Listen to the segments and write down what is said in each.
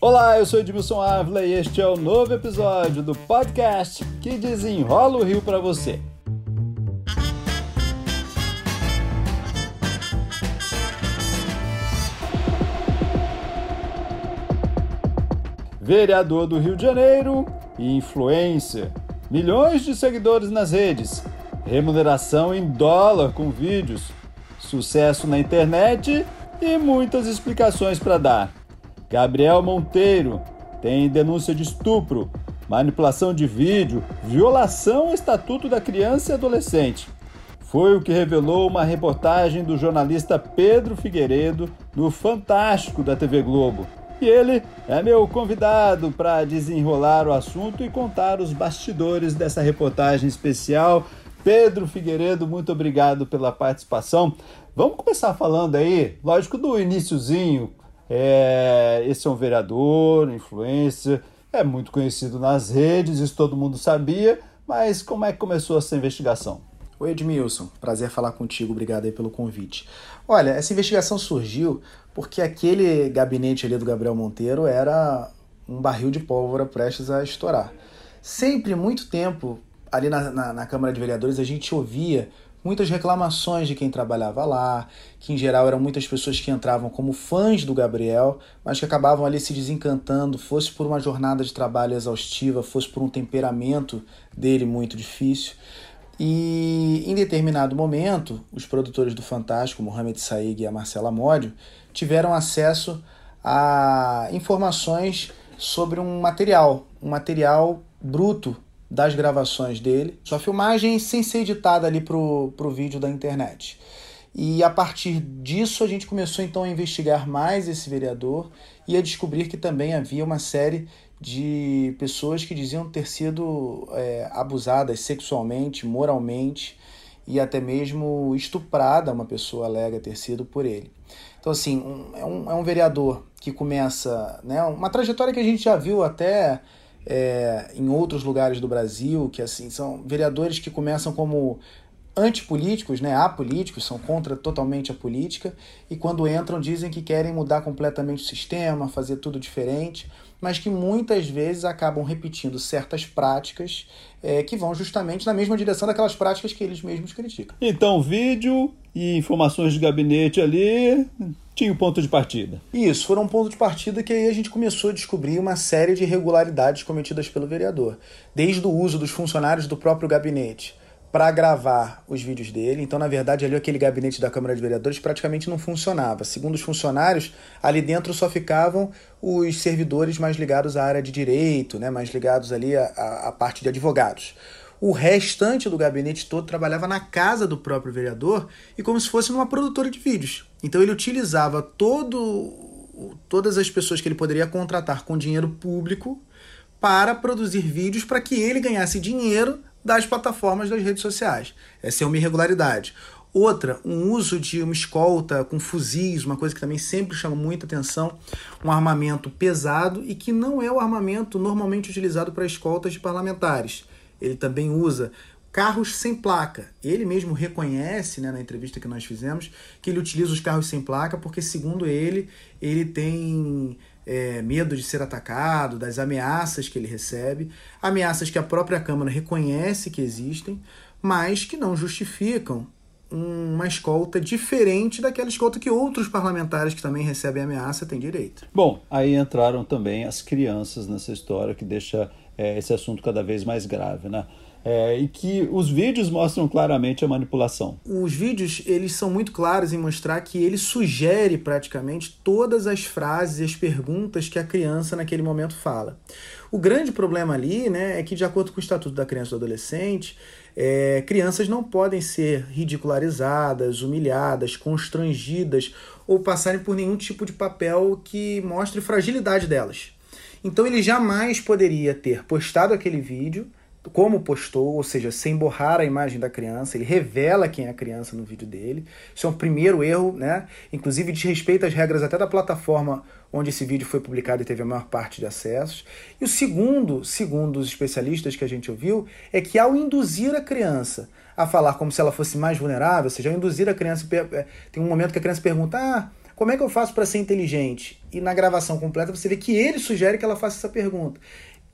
Olá, eu sou Edmilson Ávila e este é o novo episódio do podcast que desenrola o Rio para você. Vereador do Rio de Janeiro e influencer. Milhões de seguidores nas redes. Remuneração em dólar com vídeos. Sucesso na internet e muitas explicações para dar. Gabriel Monteiro tem denúncia de estupro, manipulação de vídeo, violação ao Estatuto da Criança e Adolescente. Foi o que revelou uma reportagem do jornalista Pedro Figueiredo no Fantástico da TV Globo. E ele é meu convidado para desenrolar o assunto e contar os bastidores dessa reportagem especial. Pedro Figueiredo, muito obrigado pela participação. Vamos começar falando aí, lógico, do iníciozinho, é, esse é um vereador, influencer, é muito conhecido nas redes, isso todo mundo sabia, mas como é que começou essa investigação? Oi Edmilson, prazer falar contigo, obrigado aí pelo convite. Olha, essa investigação surgiu porque aquele gabinete ali do Gabriel Monteiro era um barril de pólvora prestes a estourar. Sempre, muito tempo, ali na, na, na Câmara de Vereadores, a gente ouvia muitas reclamações de quem trabalhava lá, que em geral eram muitas pessoas que entravam como fãs do Gabriel, mas que acabavam ali se desencantando, fosse por uma jornada de trabalho exaustiva, fosse por um temperamento dele muito difícil. E em determinado momento, os produtores do Fantástico, Mohamed Saig e a Marcela Módio, tiveram acesso a informações sobre um material, um material bruto das gravações dele, sua filmagem sem ser editada ali pro, pro vídeo da internet. E a partir disso a gente começou então a investigar mais esse vereador e a descobrir que também havia uma série de pessoas que diziam ter sido é, abusadas sexualmente, moralmente e até mesmo estuprada, uma pessoa alega ter sido por ele. Então, assim, um, é, um, é um vereador que começa, né, uma trajetória que a gente já viu até é, em outros lugares do Brasil, que assim são vereadores que começam como antipolíticos, né, apolíticos, são contra totalmente a política, e quando entram dizem que querem mudar completamente o sistema, fazer tudo diferente, mas que muitas vezes acabam repetindo certas práticas é, que vão justamente na mesma direção daquelas práticas que eles mesmos criticam. Então, vídeo e informações de gabinete ali tinha o ponto de partida. Isso, foram um ponto de partida que aí a gente começou a descobrir uma série de irregularidades cometidas pelo vereador, desde o uso dos funcionários do próprio gabinete para gravar os vídeos dele. Então, na verdade, ali aquele gabinete da Câmara de Vereadores praticamente não funcionava. Segundo os funcionários, ali dentro só ficavam os servidores mais ligados à área de direito, né, mais ligados ali à, à parte de advogados. O restante do gabinete todo trabalhava na casa do próprio vereador e como se fosse numa produtora de vídeos. Então ele utilizava todo, todas as pessoas que ele poderia contratar com dinheiro público para produzir vídeos para que ele ganhasse dinheiro das plataformas das redes sociais. Essa é uma irregularidade. Outra, um uso de uma escolta com fuzis, uma coisa que também sempre chama muita atenção, um armamento pesado e que não é o armamento normalmente utilizado para escoltas de parlamentares. Ele também usa carros sem placa. Ele mesmo reconhece, né, na entrevista que nós fizemos, que ele utiliza os carros sem placa porque, segundo ele, ele tem é, medo de ser atacado, das ameaças que ele recebe, ameaças que a própria Câmara reconhece que existem, mas que não justificam uma escolta diferente daquela escolta que outros parlamentares que também recebem ameaça têm direito. Bom, aí entraram também as crianças nessa história que deixa é, esse assunto cada vez mais grave, né? É, e que os vídeos mostram claramente a manipulação. Os vídeos eles são muito claros em mostrar que ele sugere praticamente todas as frases e as perguntas que a criança naquele momento fala. O grande problema ali né, é que, de acordo com o Estatuto da Criança e do Adolescente, é, crianças não podem ser ridicularizadas, humilhadas, constrangidas ou passarem por nenhum tipo de papel que mostre fragilidade delas. Então ele jamais poderia ter postado aquele vídeo como postou, ou seja, sem borrar a imagem da criança, ele revela quem é a criança no vídeo dele. Isso é um primeiro erro, né? Inclusive desrespeita as regras até da plataforma onde esse vídeo foi publicado e teve a maior parte de acessos. E o segundo, segundo os especialistas que a gente ouviu, é que ao induzir a criança a falar como se ela fosse mais vulnerável, ou seja, ao induzir a criança, é, tem um momento que a criança pergunta: "Ah, Como é que eu faço para ser inteligente? E na gravação completa você vê que ele sugere que ela faça essa pergunta.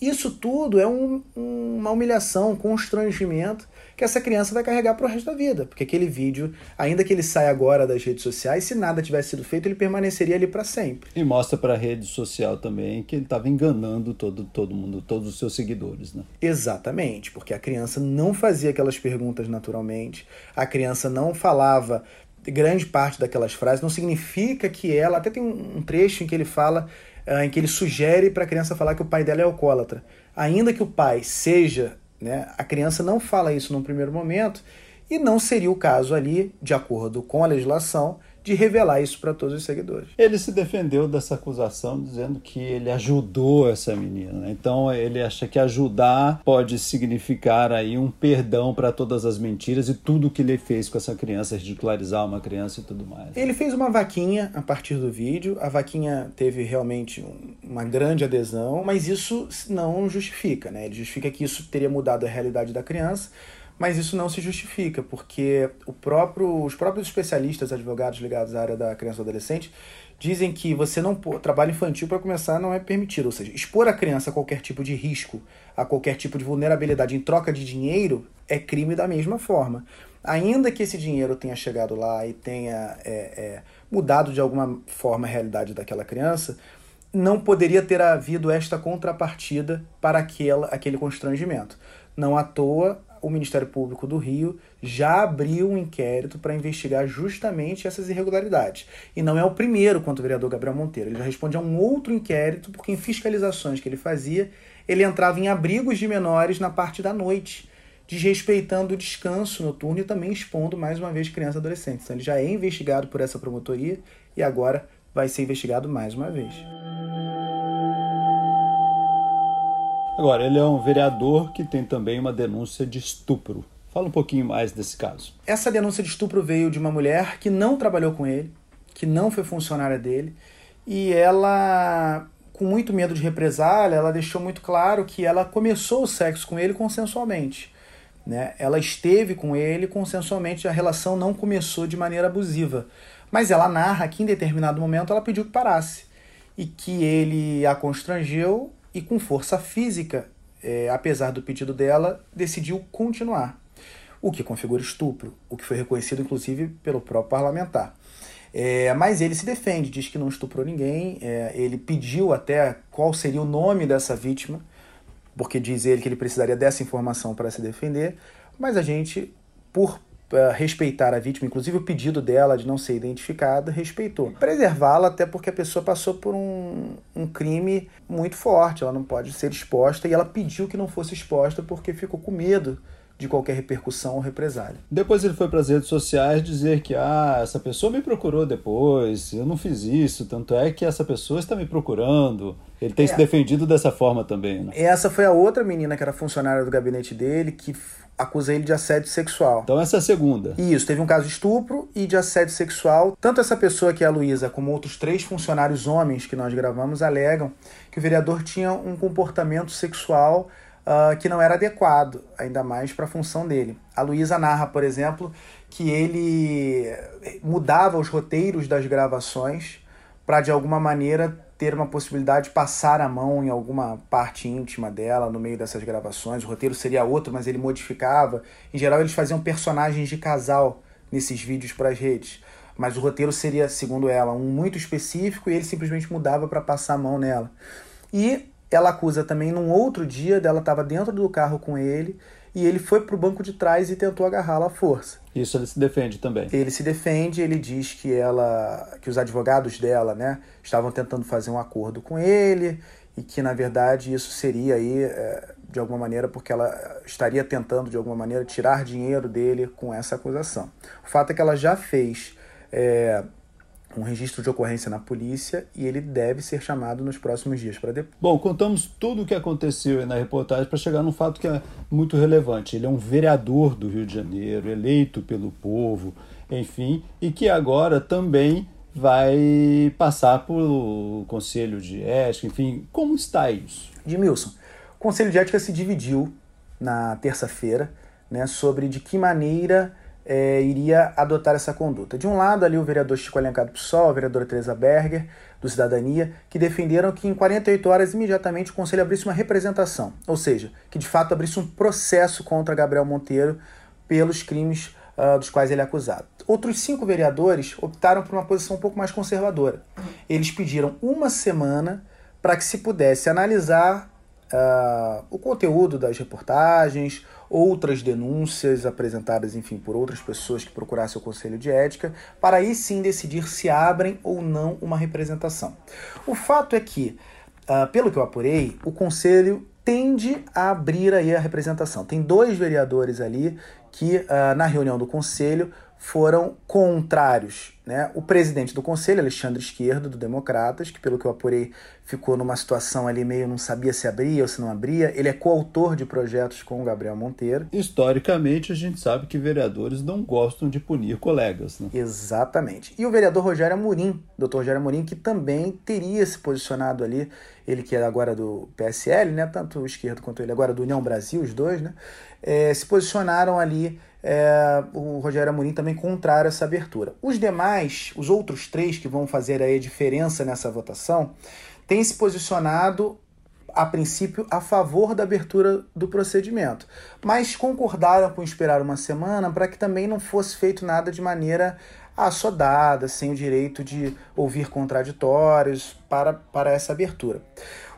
Isso tudo é um, uma humilhação, um constrangimento que essa criança vai carregar para o resto da vida. Porque aquele vídeo, ainda que ele saia agora das redes sociais, se nada tivesse sido feito, ele permaneceria ali para sempre. E mostra para a rede social também que ele estava enganando todo, todo mundo, todos os seus seguidores. Né? Exatamente, porque a criança não fazia aquelas perguntas naturalmente, a criança não falava grande parte daquelas frases, não significa que ela. Até tem um trecho em que ele fala uh, em que ele sugere para a criança falar que o pai dela é alcoólatra. Ainda que o pai seja, né, a criança não fala isso num primeiro momento e não seria o caso ali, de acordo com a legislação, de revelar isso para todos os seguidores. Ele se defendeu dessa acusação dizendo que ele ajudou essa menina. Né? Então ele acha que ajudar pode significar aí um perdão para todas as mentiras e tudo que ele fez com essa criança, ridicularizar uma criança e tudo mais. Ele fez uma vaquinha a partir do vídeo. A vaquinha teve realmente uma grande adesão, mas isso não justifica, né? Ele justifica que isso teria mudado a realidade da criança mas isso não se justifica, porque o próprio, os próprios especialistas, advogados ligados à área da criança e adolescente, dizem que você não trabalho infantil para começar não é permitido, ou seja, expor a criança a qualquer tipo de risco, a qualquer tipo de vulnerabilidade em troca de dinheiro é crime da mesma forma. Ainda que esse dinheiro tenha chegado lá e tenha é, é, mudado de alguma forma a realidade daquela criança, não poderia ter havido esta contrapartida para aquela, aquele constrangimento. Não à toa, o Ministério Público do Rio já abriu um inquérito para investigar justamente essas irregularidades. E não é o primeiro contra o vereador Gabriel Monteiro. Ele já responde a um outro inquérito, porque em fiscalizações que ele fazia, ele entrava em abrigos de menores na parte da noite, desrespeitando o descanso noturno e também expondo mais uma vez crianças e adolescentes. Então ele já é investigado por essa promotoria e agora vai ser investigado mais uma vez. Agora, ele é um vereador que tem também uma denúncia de estupro. Fala um pouquinho mais desse caso. Essa denúncia de estupro veio de uma mulher que não trabalhou com ele, que não foi funcionária dele, e ela, com muito medo de represália, ela deixou muito claro que ela começou o sexo com ele consensualmente. Né? Ela esteve com ele consensualmente, a relação não começou de maneira abusiva. Mas ela narra que em determinado momento ela pediu que parasse e que ele a constrangeu e com força física, é, apesar do pedido dela, decidiu continuar, o que configura estupro, o que foi reconhecido inclusive pelo próprio parlamentar. É, mas ele se defende, diz que não estuprou ninguém, é, ele pediu até qual seria o nome dessa vítima, porque diz ele que ele precisaria dessa informação para se defender, mas a gente, por respeitar a vítima, inclusive o pedido dela de não ser identificada, respeitou. Preservá-la até porque a pessoa passou por um, um crime muito forte, ela não pode ser exposta e ela pediu que não fosse exposta porque ficou com medo de qualquer repercussão ou represália. Depois ele foi para as redes sociais dizer que ah, essa pessoa me procurou depois, eu não fiz isso, tanto é que essa pessoa está me procurando. Ele tem é. se defendido dessa forma também. Né? Essa foi a outra menina que era funcionária do gabinete dele que acusa ele de assédio sexual. Então essa é a segunda. Isso, teve um caso de estupro e de assédio sexual. Tanto essa pessoa que é a Luísa, como outros três funcionários homens que nós gravamos, alegam que o vereador tinha um comportamento sexual uh, que não era adequado, ainda mais para a função dele. A Luísa narra, por exemplo, que ele mudava os roteiros das gravações para de alguma maneira ter uma possibilidade de passar a mão em alguma parte íntima dela no meio dessas gravações. O roteiro seria outro, mas ele modificava. Em geral, eles faziam personagens de casal nesses vídeos para as redes. Mas o roteiro seria, segundo ela, um muito específico e ele simplesmente mudava para passar a mão nela. E ela acusa também num outro dia dela estava dentro do carro com ele e ele foi para o banco de trás e tentou agarrá-la à força. Isso ele se defende também. Ele se defende, ele diz que ela, que os advogados dela, né, estavam tentando fazer um acordo com ele e que na verdade isso seria aí é, de alguma maneira porque ela estaria tentando de alguma maneira tirar dinheiro dele com essa acusação. O fato é que ela já fez é, um registro de ocorrência na polícia e ele deve ser chamado nos próximos dias para depois. Bom, contamos tudo o que aconteceu na reportagem para chegar num fato que é muito relevante. Ele é um vereador do Rio de Janeiro, eleito pelo povo, enfim, e que agora também vai passar por conselho de ética, enfim, como está isso? Edmilson, o conselho de ética se dividiu na terça-feira, né, sobre de que maneira é, iria adotar essa conduta. De um lado, ali o vereador Chico Alencar do PSOL, a vereadora Teresa Berger, do Cidadania, que defenderam que em 48 horas imediatamente o Conselho abrisse uma representação, ou seja, que de fato abrisse um processo contra Gabriel Monteiro pelos crimes uh, dos quais ele é acusado. Outros cinco vereadores optaram por uma posição um pouco mais conservadora. Eles pediram uma semana para que se pudesse analisar uh, o conteúdo das reportagens, outras denúncias apresentadas, enfim, por outras pessoas que procurassem o Conselho de Ética, para aí sim decidir se abrem ou não uma representação. O fato é que, uh, pelo que eu apurei, o Conselho tende a abrir aí a representação. Tem dois vereadores ali que, uh, na reunião do Conselho, foram contrários. Né? O presidente do conselho, Alexandre Esquerdo, do Democratas, que pelo que eu apurei ficou numa situação ali meio não sabia se abria ou se não abria, ele é coautor de projetos com o Gabriel Monteiro. Historicamente, a gente sabe que vereadores não gostam de punir colegas. Né? Exatamente. E o vereador Rogério Amorim, doutor Rogério Amorim, que também teria se posicionado ali, ele que é agora do PSL, né? tanto o esquerdo quanto ele agora do União Brasil, os dois, né? É, se posicionaram ali é, o Rogério Amorim também contrário essa abertura. Os demais, os outros três que vão fazer aí a diferença nessa votação, têm se posicionado a princípio a favor da abertura do procedimento, mas concordaram com esperar uma semana para que também não fosse feito nada de maneira assodada, sem o direito de ouvir contraditórios para, para essa abertura.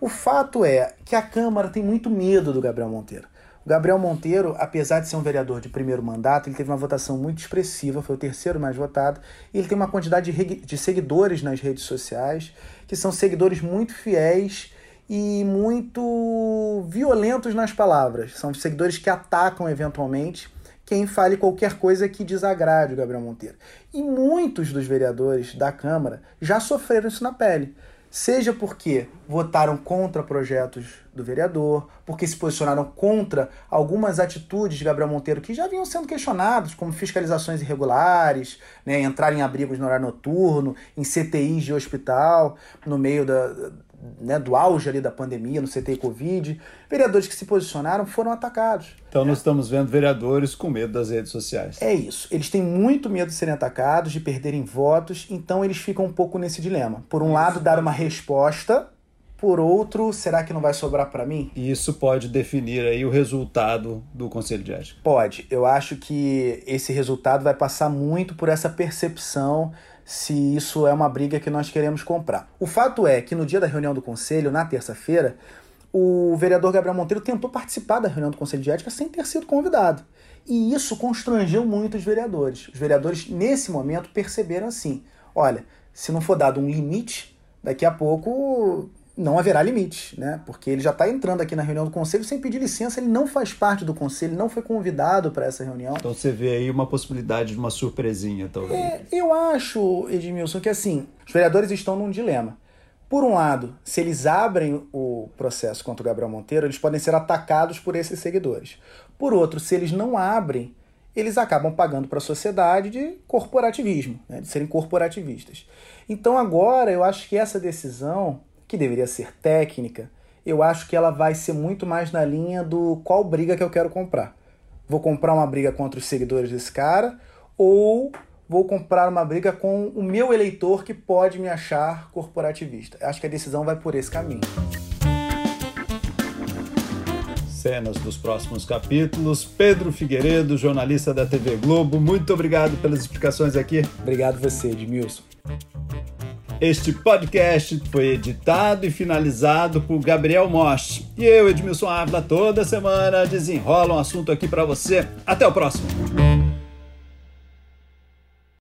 O fato é que a Câmara tem muito medo do Gabriel Monteiro. Gabriel Monteiro, apesar de ser um vereador de primeiro mandato, ele teve uma votação muito expressiva, foi o terceiro mais votado, e ele tem uma quantidade de, de seguidores nas redes sociais, que são seguidores muito fiéis e muito violentos nas palavras. São seguidores que atacam eventualmente quem fale qualquer coisa que desagrade o Gabriel Monteiro. E muitos dos vereadores da Câmara já sofreram isso na pele seja porque votaram contra projetos do vereador, porque se posicionaram contra algumas atitudes de Gabriel Monteiro que já vinham sendo questionados, como fiscalizações irregulares, né, entrar em abrigos no horário noturno, em CTIs de hospital, no meio da, né, do auge ali da pandemia, no CTI Covid, vereadores que se posicionaram foram atacados. Então nós estamos vendo vereadores com medo das redes sociais. É isso. Eles têm muito medo de serem atacados, de perderem votos, então eles ficam um pouco nesse dilema. Por um lado, dar uma resposta, por outro, será que não vai sobrar para mim? E isso pode definir aí o resultado do Conselho de Ética. Pode. Eu acho que esse resultado vai passar muito por essa percepção se isso é uma briga que nós queremos comprar. O fato é que no dia da reunião do conselho, na terça-feira, o vereador Gabriel Monteiro tentou participar da reunião do Conselho de Ética sem ter sido convidado. E isso constrangeu muito os vereadores. Os vereadores, nesse momento, perceberam assim: olha, se não for dado um limite, daqui a pouco não haverá limite, né? Porque ele já está entrando aqui na reunião do conselho sem pedir licença, ele não faz parte do conselho, não foi convidado para essa reunião. Então você vê aí uma possibilidade de uma surpresinha, talvez. É, eu acho, Edmilson, que assim, os vereadores estão num dilema. Por um lado, se eles abrem o processo contra o Gabriel Monteiro, eles podem ser atacados por esses seguidores. Por outro, se eles não abrem, eles acabam pagando para a sociedade de corporativismo, né, de serem corporativistas. Então agora eu acho que essa decisão que deveria ser técnica, eu acho que ela vai ser muito mais na linha do qual briga que eu quero comprar. Vou comprar uma briga contra os seguidores desse cara ou vou comprar uma briga com o meu eleitor que pode me achar corporativista. Acho que a decisão vai por esse caminho. Cenas dos próximos capítulos. Pedro Figueiredo, jornalista da TV Globo, muito obrigado pelas explicações aqui. Obrigado você, Edmilson. Este podcast foi editado e finalizado por Gabriel Mosch. E eu, Edmilson Ávila, toda semana desenrola um assunto aqui para você. Até o próximo!